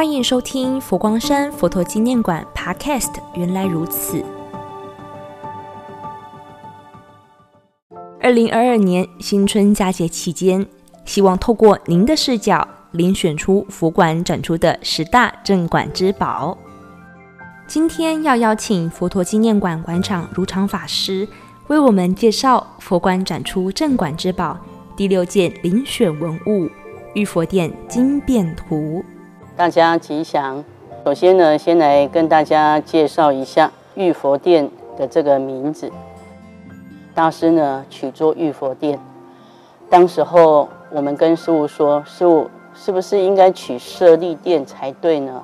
欢迎收听佛光山佛陀纪念馆 Podcast。原来如此。二零二二年新春佳节期间，希望透过您的视角，遴选出佛馆展出的十大镇馆之宝。今天要邀请佛陀纪念馆馆长如常法师，为我们介绍佛馆展出镇馆之宝第六件遴选文物——玉佛殿经变图。大家吉祥。首先呢，先来跟大家介绍一下玉佛殿的这个名字。大师呢取作玉佛殿。当时候我们跟师傅说，师傅是不是应该取舍利殿才对呢？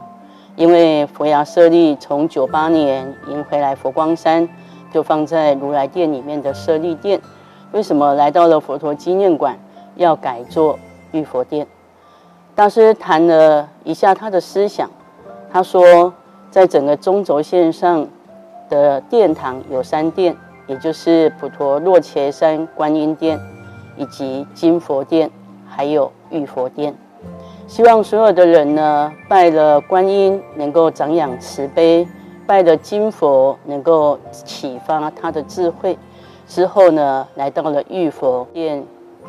因为佛牙舍利从九八年迎回来佛光山，就放在如来殿里面的舍利殿，为什么来到了佛陀纪念馆要改做玉佛殿？大师谈了一下他的思想，他说，在整个中轴线上的殿堂有三殿，也就是普陀洛伽山观音殿，以及金佛殿，还有玉佛殿。希望所有的人呢，拜了观音能够长养慈悲，拜了金佛能够启发他的智慧。之后呢，来到了玉佛殿，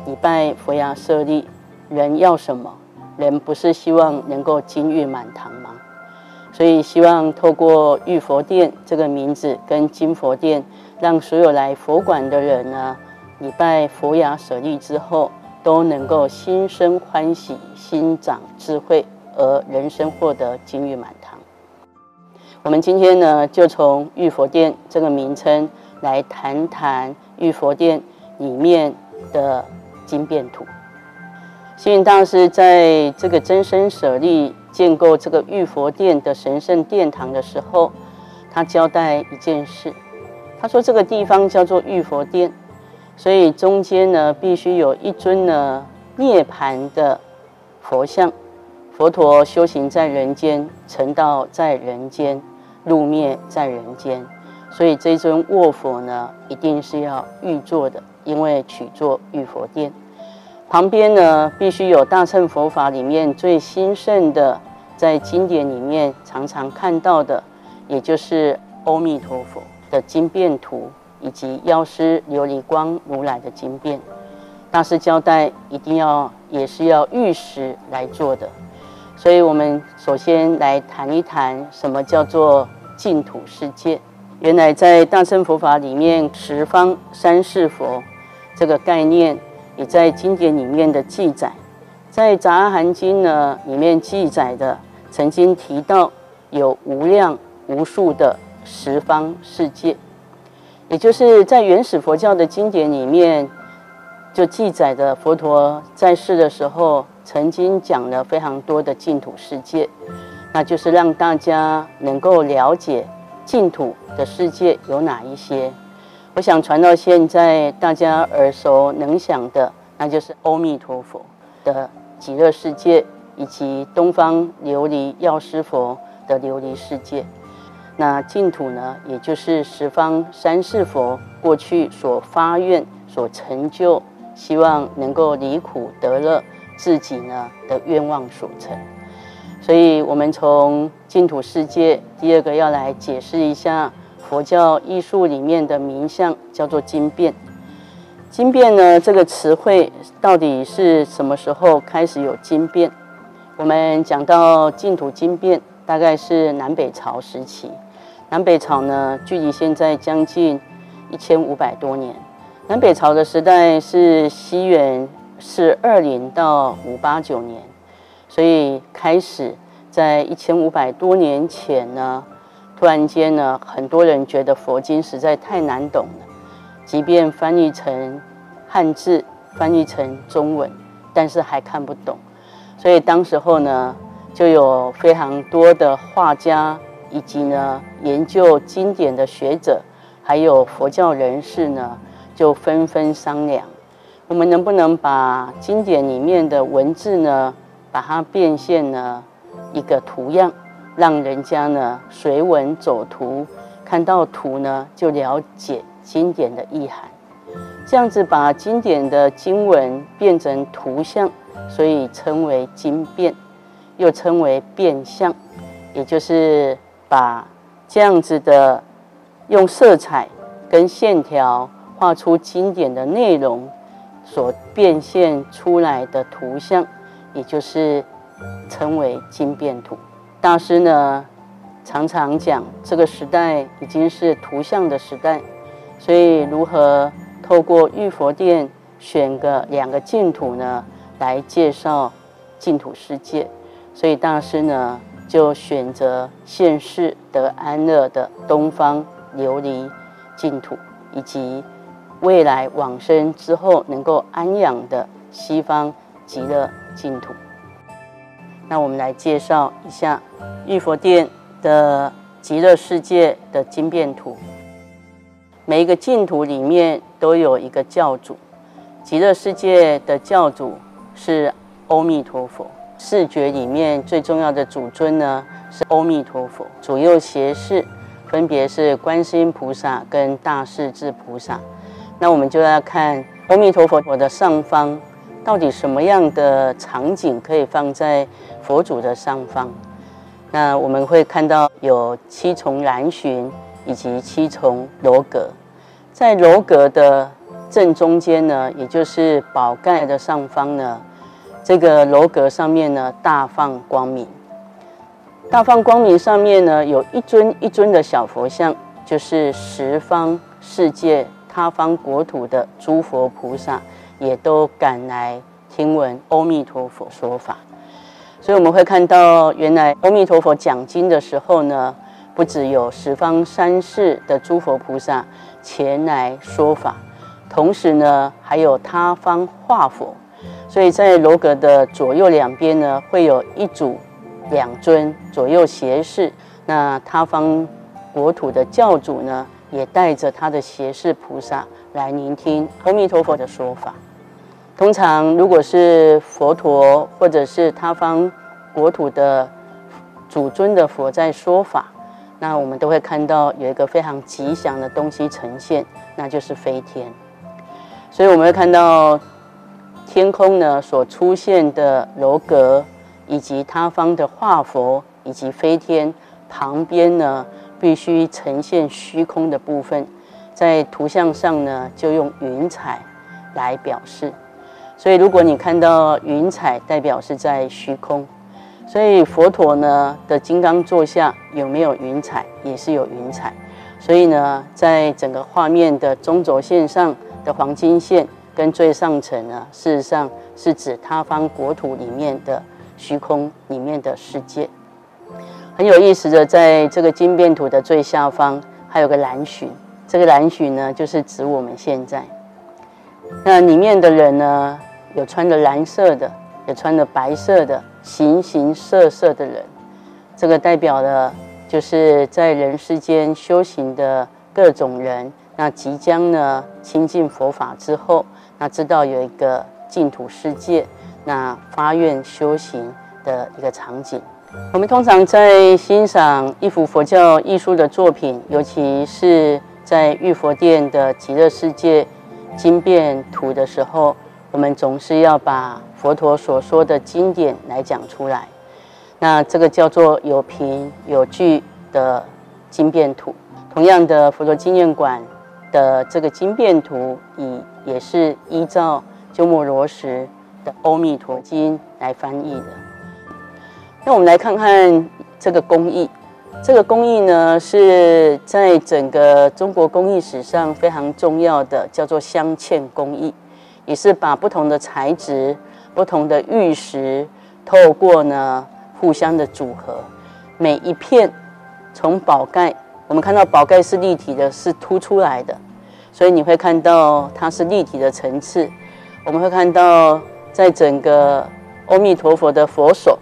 礼拜佛牙舍利，人要什么？人不是希望能够金玉满堂吗？所以希望透过玉佛殿这个名字跟金佛殿，让所有来佛馆的人呢，礼拜佛牙舍利之后，都能够心生欢喜，心长智慧，而人生获得金玉满堂。我们今天呢，就从玉佛殿这个名称来谈谈玉佛殿里面的经变图。星云大师在这个真身舍利建构这个玉佛殿的神圣殿堂的时候，他交代一件事。他说这个地方叫做玉佛殿，所以中间呢必须有一尊呢涅盘的佛像。佛陀修行在人间，成道在人间，入灭在人间，所以这尊卧佛呢一定是要玉做的，因为取作玉佛殿。旁边呢，必须有大乘佛法里面最兴盛的，在经典里面常常看到的，也就是阿弥陀佛的经变图，以及药师琉璃光如来的经变。大师交代，一定要也是要玉石来做的。所以我们首先来谈一谈，什么叫做净土世界？原来在大乘佛法里面，十方三世佛这个概念。也在经典里面的记载，在《杂阿含经》呢里面记载的，曾经提到有无量无数的十方世界，也就是在原始佛教的经典里面就记载的佛陀在世的时候，曾经讲了非常多的净土世界，那就是让大家能够了解净土的世界有哪一些。我想传到现在，大家耳熟能详的，那就是阿弥陀佛的极乐世界，以及东方琉璃药师佛的琉璃世界。那净土呢，也就是十方三世佛过去所发愿、所成就，希望能够离苦得乐，自己呢的愿望所成。所以，我们从净土世界，第二个要来解释一下。佛教艺术里面的名相叫做经变。经变呢，这个词汇到底是什么时候开始有经变？我们讲到净土经变，大概是南北朝时期。南北朝呢，距离现在将近一千五百多年。南北朝的时代是西元是二零到五八九年，所以开始在一千五百多年前呢。突然间呢，很多人觉得佛经实在太难懂了，即便翻译成汉字、翻译成中文，但是还看不懂。所以当时候呢，就有非常多的画家，以及呢研究经典的学者，还有佛教人士呢，就纷纷商量，我们能不能把经典里面的文字呢，把它变现呢一个图样。让人家呢随文走图，看到图呢就了解经典的意涵，这样子把经典的经文变成图像，所以称为经变。又称为变相，也就是把这样子的用色彩跟线条画出经典的内容所变现出来的图像，也就是称为经变图。大师呢常常讲，这个时代已经是图像的时代，所以如何透过玉佛殿选个两个净土呢，来介绍净土世界。所以大师呢，就选择现世得安乐的东方琉璃净土，以及未来往生之后能够安养的西方极乐净土。那我们来介绍一下玉佛殿的极乐世界的经变图。每一个净土里面都有一个教主，极乐世界的教主是阿弥陀佛。视觉里面最重要的主尊呢是阿弥陀佛，左右胁侍分别是观世音菩萨跟大势至菩萨。那我们就要看阿弥陀佛的上方到底什么样的场景可以放在佛祖的上方。那我们会看到有七重蓝巡以及七重楼阁，在楼阁的正中间呢，也就是宝盖的上方呢。这个楼阁上面呢，大放光明。大放光明上面呢，有一尊一尊的小佛像，就是十方世界、他方国土的诸佛菩萨，也都赶来听闻阿弥陀佛说法。所以我们会看到，原来阿弥陀佛讲经的时候呢，不只有十方三世的诸佛菩萨前来说法，同时呢，还有他方化佛。所以在楼阁的左右两边呢，会有一组两尊左右斜视。那他方国土的教主呢，也带着他的斜视菩萨来聆听阿弥陀佛的说法。通常如果是佛陀或者是他方国土的主尊的佛在说法，那我们都会看到有一个非常吉祥的东西呈现，那就是飞天。所以我们会看到。天空呢所出现的楼阁，以及他方的画佛，以及飞天旁边呢，必须呈现虚空的部分，在图像上呢就用云彩来表示。所以如果你看到云彩，代表是在虚空。所以佛陀呢的金刚座下有没有云彩，也是有云彩。所以呢，在整个画面的中轴线上的黄金线。跟最上层呢，事实上是指他方国土里面的虚空里面的世界。很有意思的，在这个金变图的最下方还有个蓝许，这个蓝许呢，就是指我们现在。那里面的人呢，有穿着蓝色的，有穿着白色的，形形色色的人。这个代表的，就是在人世间修行的各种人。那即将呢亲近佛法之后。那知道有一个净土世界，那发愿修行的一个场景。我们通常在欣赏一幅佛教艺术的作品，尤其是在玉佛殿的极乐世界经变图的时候，我们总是要把佛陀所说的经典来讲出来。那这个叫做有凭有据的经变图。同样的，佛陀纪念馆。的这个经变图，以也是依照鸠摩罗什的《阿弥陀经》来翻译的。那我们来看看这个工艺，这个工艺呢是在整个中国工艺史上非常重要的，叫做镶嵌工艺，也是把不同的材质、不同的玉石，透过呢互相的组合，每一片从宝盖。我们看到宝盖是立体的，是凸出来的，所以你会看到它是立体的层次。我们会看到，在整个阿弥陀佛的佛手，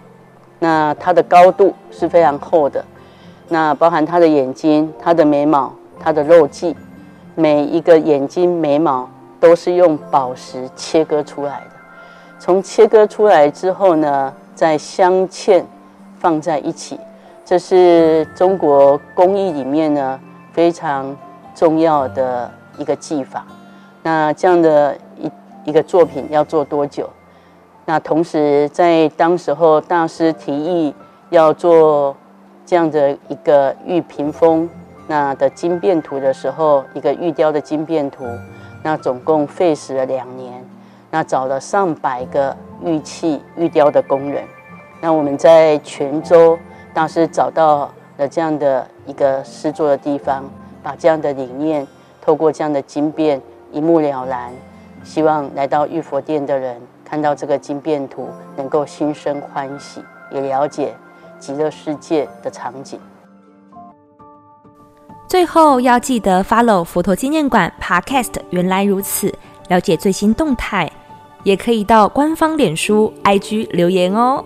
那它的高度是非常厚的，那包含他的眼睛、他的眉毛、他的肉际，每一个眼睛、眉毛都是用宝石切割出来的。从切割出来之后呢，再镶嵌放在一起。这是中国工艺里面呢非常重要的一个技法。那这样的一一个作品要做多久？那同时在当时候大师提议要做这样的一个玉屏风那的金变图的时候，一个玉雕的金变图，那总共费时了两年，那找了上百个玉器玉雕的工人，那我们在泉州当时找到了这样的一个施作的地方，把这样的理念透过这样的经变一目了然。希望来到玉佛殿的人看到这个经变图，能够心生欢喜，也了解极乐世界的场景。最后要记得 follow 佛陀纪念馆 Podcast，原来如此，了解最新动态，也可以到官方脸书、IG 留言哦。